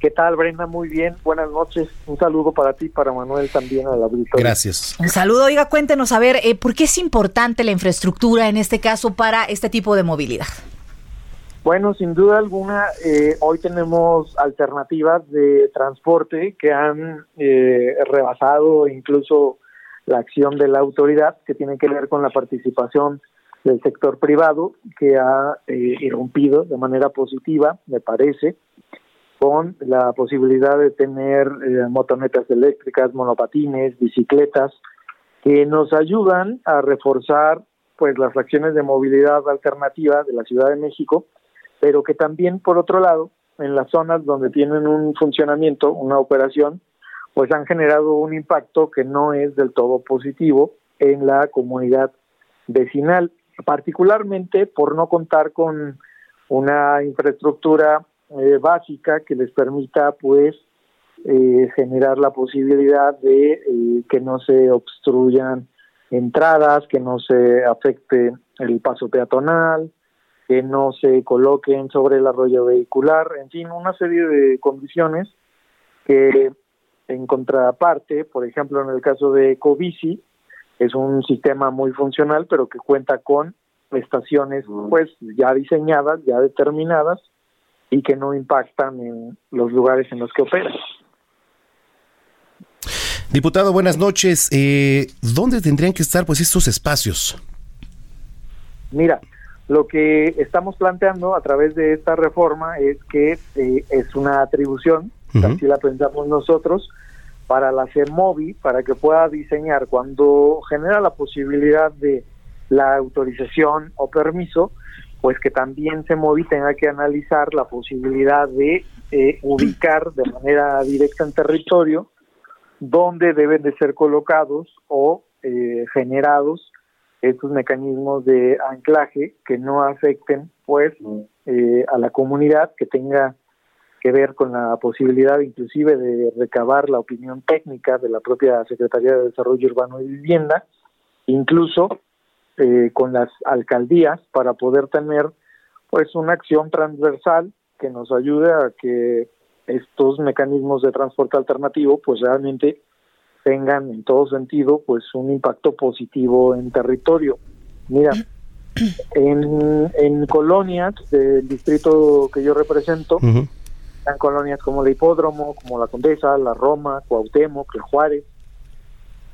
¿Qué tal, Brenda? Muy bien, buenas noches. Un saludo para ti, para Manuel también al auditorio. Gracias. Un saludo, oiga, cuéntenos, a ver, eh, ¿por qué es importante la infraestructura en este caso para este tipo de movilidad? Bueno, sin duda alguna, eh, hoy tenemos alternativas de transporte que han eh, rebasado incluso la acción de la autoridad, que tiene que ver con la participación del sector privado, que ha eh, irrumpido de manera positiva, me parece, con la posibilidad de tener eh, motonetas eléctricas, monopatines, bicicletas, que nos ayudan a reforzar pues las acciones de movilidad alternativa de la Ciudad de México pero que también, por otro lado, en las zonas donde tienen un funcionamiento, una operación, pues han generado un impacto que no es del todo positivo en la comunidad vecinal, particularmente por no contar con una infraestructura eh, básica que les permita pues eh, generar la posibilidad de eh, que no se obstruyan entradas, que no se afecte el paso peatonal, que no se coloquen sobre el arroyo vehicular, en fin, una serie de condiciones que en contraparte, por ejemplo, en el caso de Covici, es un sistema muy funcional, pero que cuenta con estaciones pues ya diseñadas, ya determinadas y que no impactan en los lugares en los que opera. Diputado, buenas noches. Eh, ¿Dónde tendrían que estar pues estos espacios? Mira, lo que estamos planteando a través de esta reforma es que eh, es una atribución, así la pensamos nosotros, para la CEMOVI, para que pueda diseñar cuando genera la posibilidad de la autorización o permiso, pues que también CEMOVI tenga que analizar la posibilidad de eh, ubicar de manera directa en territorio dónde deben de ser colocados o eh, generados estos mecanismos de anclaje que no afecten pues eh, a la comunidad que tenga que ver con la posibilidad inclusive de recabar la opinión técnica de la propia Secretaría de Desarrollo Urbano y Vivienda, incluso eh, con las alcaldías para poder tener pues una acción transversal que nos ayude a que estos mecanismos de transporte alternativo pues realmente tengan en todo sentido pues un impacto positivo en territorio. Mira, [clears throat] en, en colonias del distrito que yo represento, están colonias como el Hipódromo, como la Condesa, la Roma, Cuauhtémoc, el Juárez.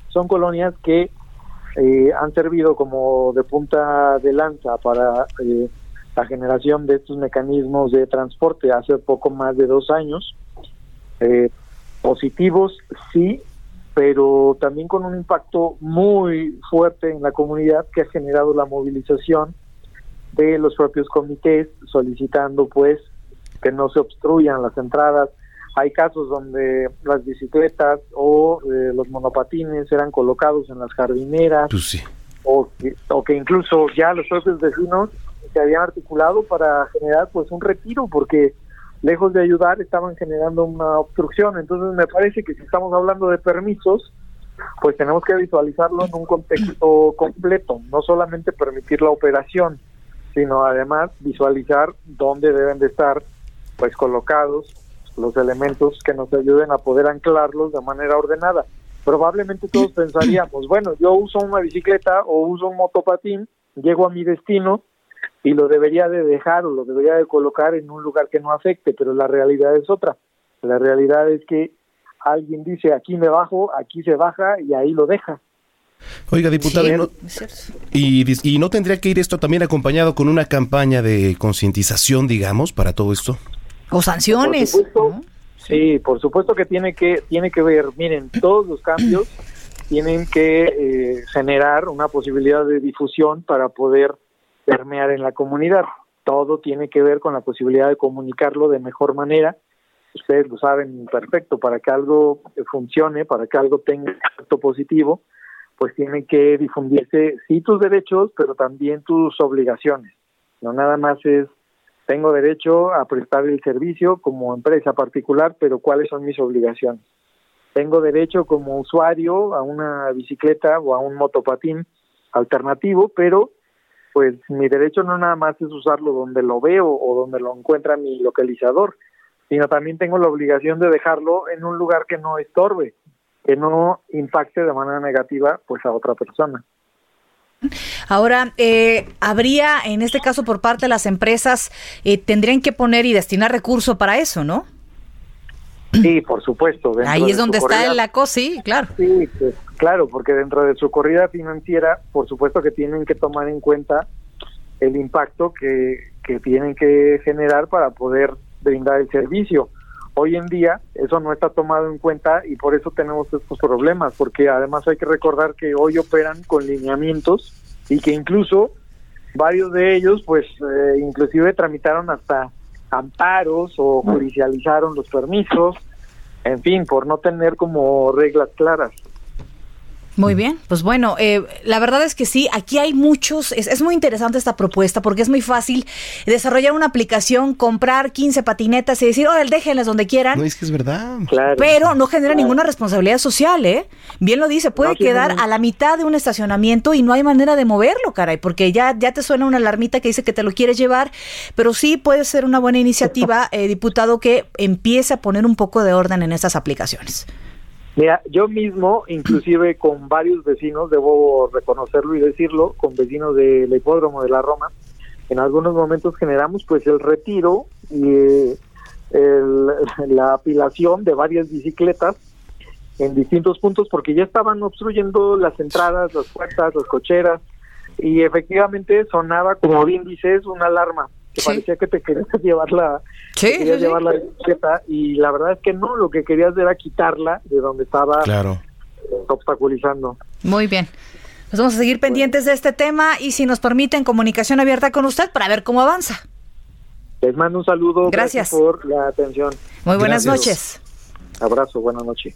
Son colonias que eh, han servido como de punta de lanza para eh, la generación de estos mecanismos de transporte hace poco más de dos años. Eh, positivos, sí, pero también con un impacto muy fuerte en la comunidad que ha generado la movilización de los propios comités solicitando pues que no se obstruyan las entradas. Hay casos donde las bicicletas o eh, los monopatines eran colocados en las jardineras pues o, que, o que incluso ya los propios vecinos se habían articulado para generar pues un retiro porque lejos de ayudar, estaban generando una obstrucción. Entonces me parece que si estamos hablando de permisos, pues tenemos que visualizarlo en un contexto completo, no solamente permitir la operación, sino además visualizar dónde deben de estar pues colocados los elementos que nos ayuden a poder anclarlos de manera ordenada. Probablemente todos pensaríamos, bueno, yo uso una bicicleta o uso un motopatín, llego a mi destino y lo debería de dejar o lo debería de colocar en un lugar que no afecte, pero la realidad es otra. La realidad es que alguien dice aquí me bajo, aquí se baja y ahí lo deja. Oiga, diputado, ¿y no, y, no tendría que ir esto también acompañado con una campaña de concientización, digamos, para todo esto? O sanciones. Sí, por supuesto que tiene que tiene que ver. Miren, todos los cambios [clears throat] tienen que eh, generar una posibilidad de difusión para poder permear en la comunidad. Todo tiene que ver con la posibilidad de comunicarlo de mejor manera. Ustedes lo saben perfecto, para que algo funcione, para que algo tenga efecto positivo, pues tiene que difundirse sí tus derechos, pero también tus obligaciones. No nada más es tengo derecho a prestar el servicio como empresa particular, pero ¿cuáles son mis obligaciones? Tengo derecho como usuario a una bicicleta o a un motopatín alternativo, pero pues mi derecho no nada más es usarlo donde lo veo o donde lo encuentra mi localizador, sino también tengo la obligación de dejarlo en un lugar que no estorbe, que no impacte de manera negativa pues a otra persona. Ahora, eh, habría, en este caso, por parte de las empresas, eh, tendrían que poner y destinar recursos para eso, ¿no? Sí, por supuesto. Ahí es donde está la cosa, sí, claro. Sí, pues, claro, porque dentro de su corrida financiera, por supuesto que tienen que tomar en cuenta el impacto que, que tienen que generar para poder brindar el servicio. Hoy en día eso no está tomado en cuenta y por eso tenemos estos problemas, porque además hay que recordar que hoy operan con lineamientos y que incluso Varios de ellos, pues, eh, inclusive tramitaron hasta amparos o judicializaron los permisos, en fin, por no tener como reglas claras. Muy bien, pues bueno, eh, la verdad es que sí, aquí hay muchos, es, es, muy interesante esta propuesta porque es muy fácil desarrollar una aplicación, comprar 15 patinetas y decir, oh, déjenlas donde quieran. No, es que es verdad. Pero no genera ninguna responsabilidad social, ¿eh? Bien lo dice, puede No, quedar no. a la mitad de un estacionamiento y no hay manera de moverlo, caray, porque ya, ya te suena una alarmita que dice que te lo quieres llevar, pero sí puede ser una buena iniciativa, eh, diputado, que empiece a poner un poco de orden en estas aplicaciones. Mira, yo mismo, inclusive con varios vecinos, debo reconocerlo y decirlo, con vecinos del hipódromo de la Roma, en algunos momentos generamos pues el retiro y eh, el- [laughs] la apilación de varias bicicletas en distintos puntos porque ya estaban obstruyendo las entradas, las puertas, las cocheras y efectivamente sonaba como bien dices una alarma que parecía que te querías [laughs] llevar la Sí, te querías sí, sí. llevar la bicicleta y la verdad es que no, lo que querías era quitarla de donde estaba Claro. obstaculizando. Muy bien. Pues vamos a seguir pendientes de este tema y si nos permiten comunicación abierta con usted para ver cómo avanza. Les mando un saludo, Gracias. por la atención. Muy buenas Gracias. noches. Abrazo, buenas noches.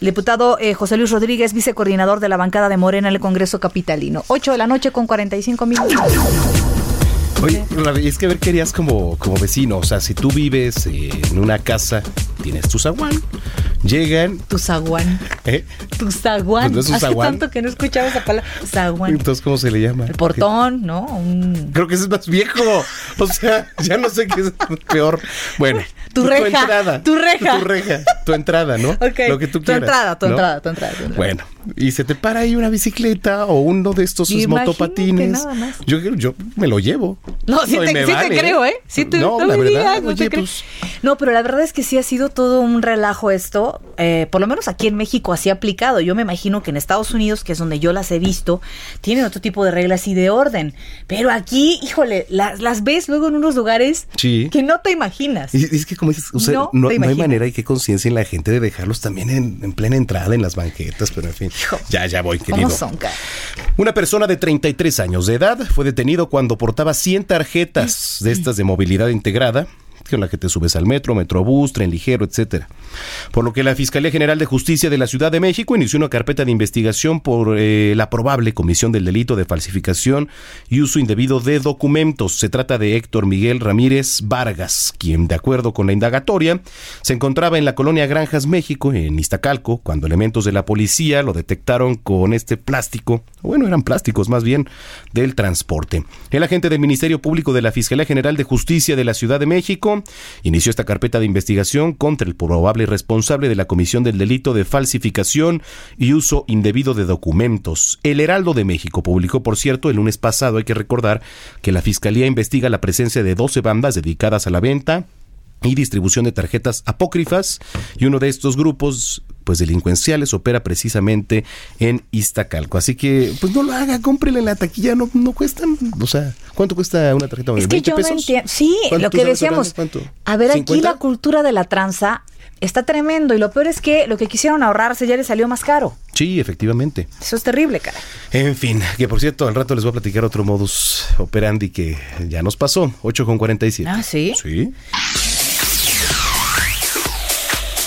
El diputado eh, José Luis Rodríguez, vicecoordinador de la bancada de Morena en el Congreso Capitalino. 8 de la noche con 45 minutos. Oye, es que a ver, querías como, como vecino, o sea, si tú vives eh, en una casa, tienes tu zaguán, llegan, Tu zaguán. ¿eh? Tu zaguán. Pues no Hace zaguán. tanto que no escuchaba esa palabra. Zaguán. Entonces, ¿cómo se le llama? El portón, ¿no? Un- Creo que ese es más viejo. O sea, ya no sé qué es peor. Bueno, Tu reja, entrada. tu reja. Tu reja, tu entrada, ¿no? Ok. Lo que tú tu quieras. entrada, tu ¿no? entrada, tu entrada, tu entrada. Bueno, y se te para ahí una bicicleta o uno de estos motopatines. nada más. Yo, yo me lo llevo. No, sí, te, creo, ¿eh? Sí te, no, no la verdad, digas, no oye, te pues, No, pero la verdad es que sí ha sido todo un relajo esto, eh, por lo menos aquí en México así aplicado. Yo me imagino que en Estados Unidos, que es donde yo las he visto, tienen otro tipo de reglas y de orden. Pero aquí, híjole, las, las ves luego en unos lugares Sí. que no te imaginas. Y es que como dices, o sea, No no, hay manera y qué conciencia en la gente de dejarlos también en, en plena entrada en las banquetas, pero en fin. Ya, ya voy, querido. ¿Cómo son? Una persona de 33 años de edad fue detenido cuando portaba 100 tarjetas de estas de movilidad integrada con la que te subes al metro, metrobús, tren ligero, etcétera. Por lo que la Fiscalía General de Justicia de la Ciudad de México inició una carpeta de investigación por eh, la probable comisión del delito de falsificación y uso indebido de documentos. Se trata de Héctor Miguel Ramírez Vargas, quien, de acuerdo con la indagatoria, se encontraba en la colonia Granjas, México, en Iztacalco, cuando elementos de la policía lo detectaron con este plástico, bueno, eran plásticos más bien, del transporte. El agente del Ministerio Público de la Fiscalía General de Justicia de la Ciudad de México inició esta carpeta de investigación contra el probable responsable de la comisión del delito de falsificación y uso indebido de documentos. El Heraldo de México publicó, por cierto, el lunes pasado, hay que recordar, que la Fiscalía investiga la presencia de 12 bandas dedicadas a la venta y distribución de tarjetas apócrifas y uno de estos grupos pues delincuenciales opera precisamente en Iztacalco. Así que pues no lo haga, cómprele en la taquilla, no, no cuestan, o sea, ¿cuánto cuesta una tarjeta? Es que ¿20 yo no pesos? entiendo. Sí, ¿Cuánto lo que decíamos. A ver, aquí ¿50? la cultura de la tranza está tremendo y lo peor es que lo que quisieron ahorrarse ya les salió más caro. Sí, efectivamente. Eso es terrible, cara. En fin, que por cierto, al rato les voy a platicar otro modus operandi que ya nos pasó, 8 con 47. Ah, ¿sí? Sí.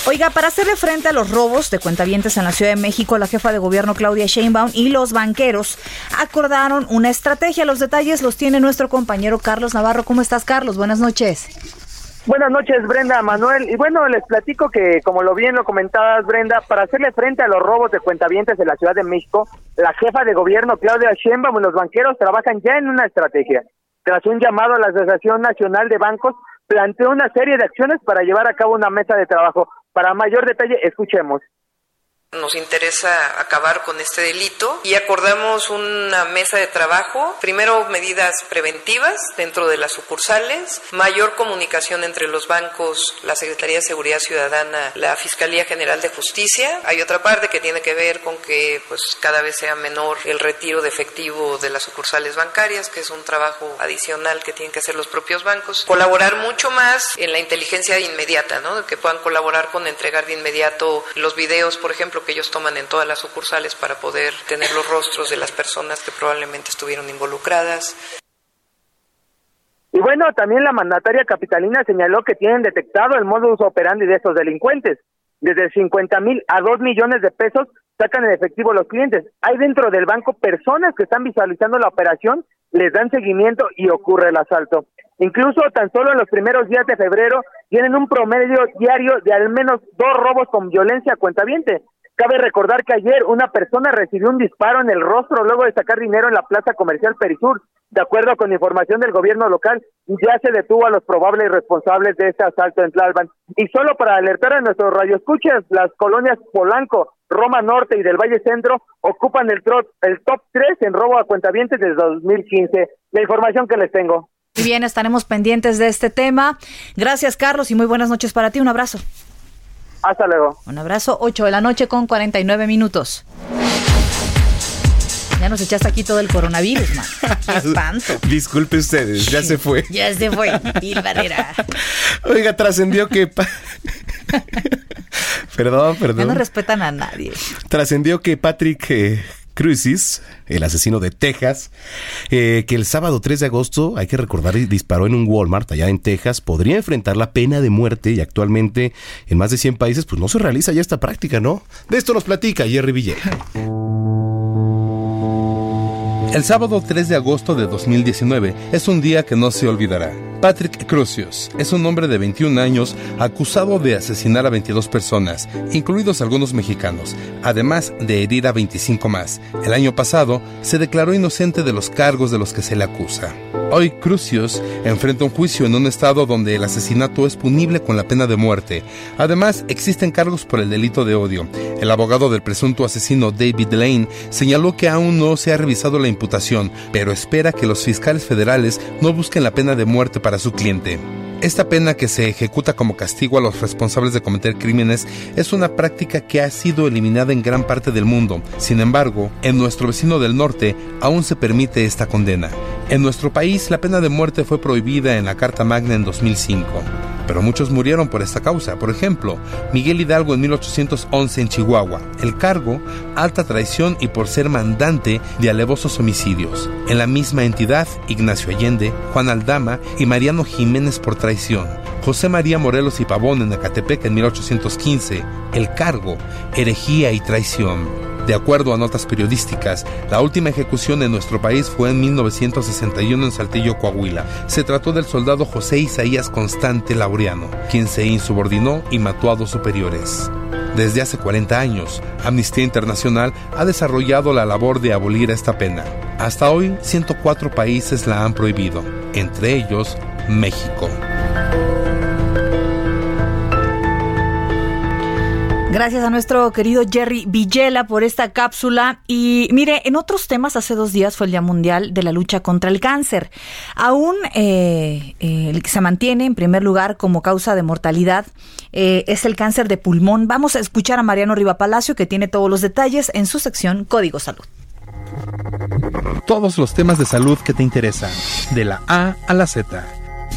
Oiga, para hacerle frente a los robos de cuentavientes en la Ciudad de México, la jefa de gobierno Claudia Sheinbaum y los banqueros acordaron una estrategia. Los detalles los tiene nuestro compañero Carlos Navarro. ¿Cómo estás, Carlos? Buenas noches. Buenas noches, Brenda, Manuel. Y bueno, les platico que, como lo bien lo comentabas, Brenda, para hacerle frente a los robos de cuentavientes en la Ciudad de México, la jefa de gobierno, Claudia Sheinbaum, y los banqueros trabajan ya en una estrategia. Tras un llamado a la Asociación Nacional de Bancos, planteó una serie de acciones para llevar a cabo una mesa de trabajo. Para mayor detalle, escuchemos. Nos interesa acabar con este delito y acordamos una mesa de trabajo, primero medidas preventivas dentro de las sucursales, mayor comunicación entre los bancos, la Secretaría de Seguridad Ciudadana, la Fiscalía General de Justicia. Hay otra parte que tiene que ver con que pues cada vez sea menor el retiro de efectivo de las sucursales bancarias, que es un trabajo adicional que tienen que hacer los propios bancos. Colaborar mucho más en la inteligencia inmediata, ¿no? Que puedan colaborar con entregar de inmediato los videos, por ejemplo, que ellos toman en todas las sucursales para poder tener los rostros de las personas que probablemente estuvieron involucradas. bueno, también la mandataria capitalina señaló que tienen detectado el modus operandi de estos delincuentes. Desde 50 mil a 2 millones de pesos sacan en efectivo los clientes. Hay dentro del banco personas que están visualizando la operación, les dan seguimiento y ocurre el asalto. Incluso tan solo en los primeros días de febrero tienen un promedio diario de al menos dos robos con violencia a cuentaviente. Cabe recordar que ayer una persona recibió un disparo en el rostro luego de sacar dinero en la plaza comercial Perisur. De acuerdo con información del gobierno local, ya se detuvo a los probables responsables de este asalto en Tlalpan. Y solo para alertar a nuestros radioescuchas, las colonias Polanco, Roma Norte y del Valle Centro ocupan el, el top 3 en robo a cuentavientes desde 2015. La información que les tengo. Bien, estaremos pendientes de este tema. Gracias, Carlos, y muy buenas noches para ti. Un abrazo. Hasta luego. Un abrazo, 8 de la noche con 49 minutos. Ya nos echaste aquí todo el coronavirus, man. Qué [laughs] espanto. Disculpe ustedes, ya se fue. [laughs] Ya se fue. Gil Barrera. [laughs] Oiga, trascendió que. perdón, Ya perdón. no respetan a nadie. Trascendió que Patrick eh, Cruises, el asesino de Texas, eh, que el sábado 3 de agosto, hay que recordar, disparó en un Walmart allá en Texas, podría enfrentar la pena de muerte y actualmente en más de 100 países pues no se realiza ya esta práctica, ¿no? De esto nos platica Jerry Villegas. El sábado 3 de agosto de 2019 es un día que no se olvidará. Patrick Crucius es un hombre de 21 años acusado de asesinar a 22 personas, incluidos algunos mexicanos, además de herir a 25 más. El año pasado se declaró inocente de los cargos de los que se le acusa. Hoy Crucius enfrenta un juicio en un estado donde el asesinato es punible con la pena de muerte. Además, existen cargos por el delito de odio. El abogado del presunto asesino David Lane señaló que aún no se ha revisado la imputación, pero espera que los fiscales federales no busquen la pena de muerte para su cliente. Esta pena que se ejecuta como castigo a los responsables de cometer crímenes es una práctica que ha sido eliminada en gran parte del mundo. Sin embargo, en nuestro vecino del norte aún se permite esta condena. En nuestro país la pena de muerte fue prohibida en la Carta Magna en 2005. Pero muchos murieron por esta causa. Por ejemplo, Miguel Hidalgo en 1811 en Chihuahua. El cargo, alta traición y por ser mandante de alevosos homicidios. En la misma entidad, Ignacio Allende, Juan Aldama y Mariano Jiménez por traición. José María Morelos y Pavón en Ecatepec en 1815. El cargo, herejía y traición. De acuerdo a notas periodísticas, la última ejecución en nuestro país fue en 1961 en Saltillo, Coahuila. Se trató del soldado José Isaías Constante Laureano, quien se insubordinó y mató a dos superiores. Desde hace 40 años, Amnistía Internacional ha desarrollado la labor de abolir esta pena. Hasta hoy, 104 países la han prohibido, entre ellos México. Gracias a nuestro querido Jerry Villela por esta cápsula. Y mire, en otros temas, hace dos días fue el Día Mundial de la Lucha contra el Cáncer. Aún eh, eh, se mantiene en primer lugar como causa de mortalidad eh, es el cáncer de pulmón. Vamos a escuchar a Mariano Riva Palacio, que tiene todos los detalles en su sección Código Salud. Todos los temas de salud que te interesan, de la A a la Z.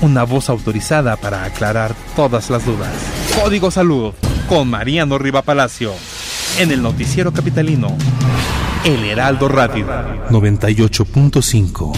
Una voz autorizada para aclarar todas las dudas. Código Salud con Mariano Riva Palacio. En el noticiero capitalino. El Heraldo Radio 98.5.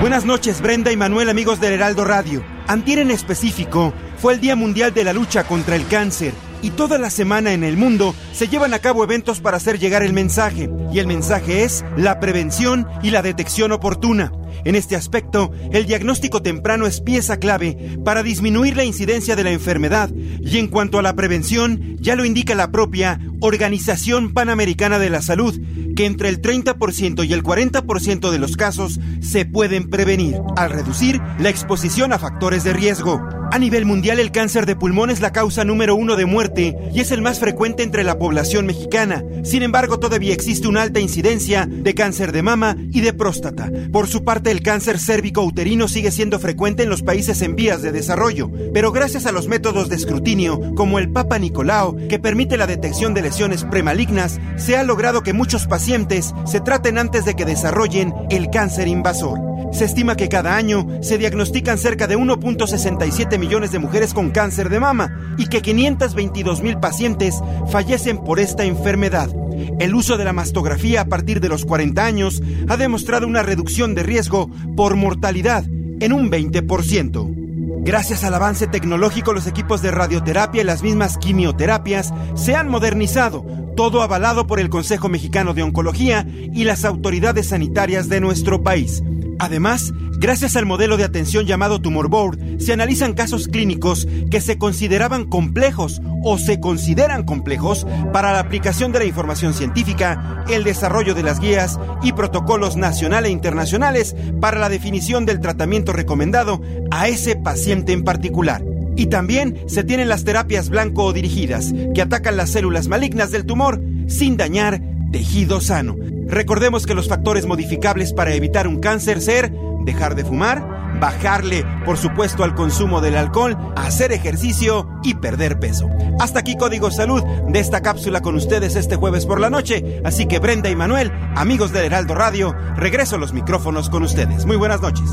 Buenas noches, Brenda y Manuel, amigos del Heraldo Radio. Antier en específico fue el Día Mundial de la Lucha contra el Cáncer y toda la semana en el mundo se llevan a cabo eventos para hacer llegar el mensaje. Y el mensaje es la prevención y la detección oportuna. En este aspecto, el diagnóstico temprano es pieza clave para disminuir la incidencia de la enfermedad y en cuanto a la prevención, ya lo indica la propia Organización Panamericana de la Salud, que entre el 30% y el 40% de los casos se pueden prevenir al reducir la exposición a factores de riesgo. A nivel mundial, el cáncer de pulmón es la causa número uno de muerte y es el más frecuente entre la población mexicana. Sin embargo, todavía existe una alta incidencia de cáncer de mama y de próstata. Por su parte, el cáncer cérvico-uterino sigue siendo frecuente en los países en vías de desarrollo, pero gracias a los métodos de escrutinio, como el Papa Nicolau, que permite la detección de lesiones premalignas, se ha logrado que muchos pacientes se traten antes de que desarrollen el cáncer invasor. Se estima que cada año se diagnostican cerca de 1.67 millones de mujeres con cáncer de mama y que 522 mil pacientes fallecen por esta enfermedad. El uso de la mastografía a partir de los 40 años ha demostrado una reducción de riesgo por mortalidad en un 20%. Gracias al avance tecnológico, los equipos de radioterapia y las mismas quimioterapias se han modernizado, todo avalado por el Consejo Mexicano de Oncología y las autoridades sanitarias de nuestro país. Además, gracias al modelo de atención llamado Tumor Board, se analizan casos clínicos que se consideraban complejos o se consideran complejos para la aplicación de la información científica, el desarrollo de las guías y protocolos nacionales e internacionales para la definición del tratamiento recomendado a ese paciente en particular. Y también se tienen las terapias blanco o dirigidas, que atacan las células malignas del tumor sin dañar tejido sano. Recordemos que los factores modificables para evitar un cáncer ser dejar de fumar, bajarle, por supuesto, al consumo del alcohol, hacer ejercicio y perder peso. Hasta aquí Código Salud de esta cápsula con ustedes este jueves por la noche. Así que Brenda y Manuel, amigos del Heraldo Radio, regreso a los micrófonos con ustedes. Muy buenas noches.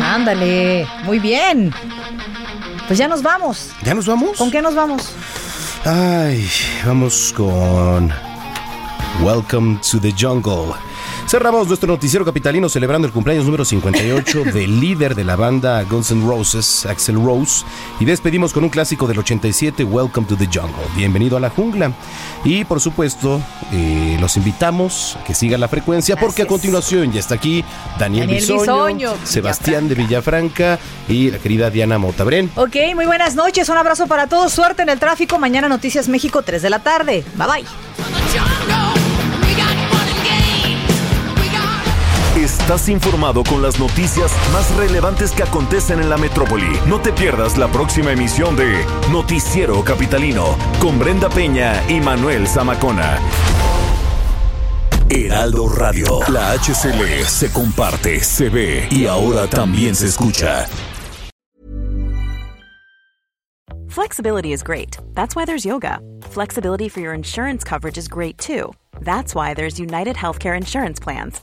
Ándale, muy bien. Pues ya nos vamos. ¿Ya nos vamos? ¿Con qué nos vamos? Ay, vamos con Welcome to the Jungle. Cerramos nuestro noticiero capitalino celebrando el cumpleaños número 58 [laughs] del líder de la banda Guns N' Roses, Axel Rose, y despedimos con un clásico del 87, Welcome to the Jungle. Bienvenido a la jungla. Y por supuesto, eh, los invitamos a que sigan la frecuencia porque a continuación ya está aquí Daniel, Daniel Bisoño, Bisoño, Sebastián de Villafranca y la querida Diana Motabren. Ok, muy buenas noches. Un abrazo para todos. Suerte en el tráfico. Mañana Noticias México, 3 de la tarde. Bye bye. Estás informado con las noticias más relevantes que acontecen en la metrópoli. No te pierdas la próxima emisión de Noticiero Capitalino con Brenda Peña y Manuel Zamacona. Heraldo Radio. La HCL se comparte, se ve y ahora también se escucha. Flexibility is great. That's why there's yoga. Flexibility for your insurance coverage is great too. That's why there's United Healthcare Insurance Plans.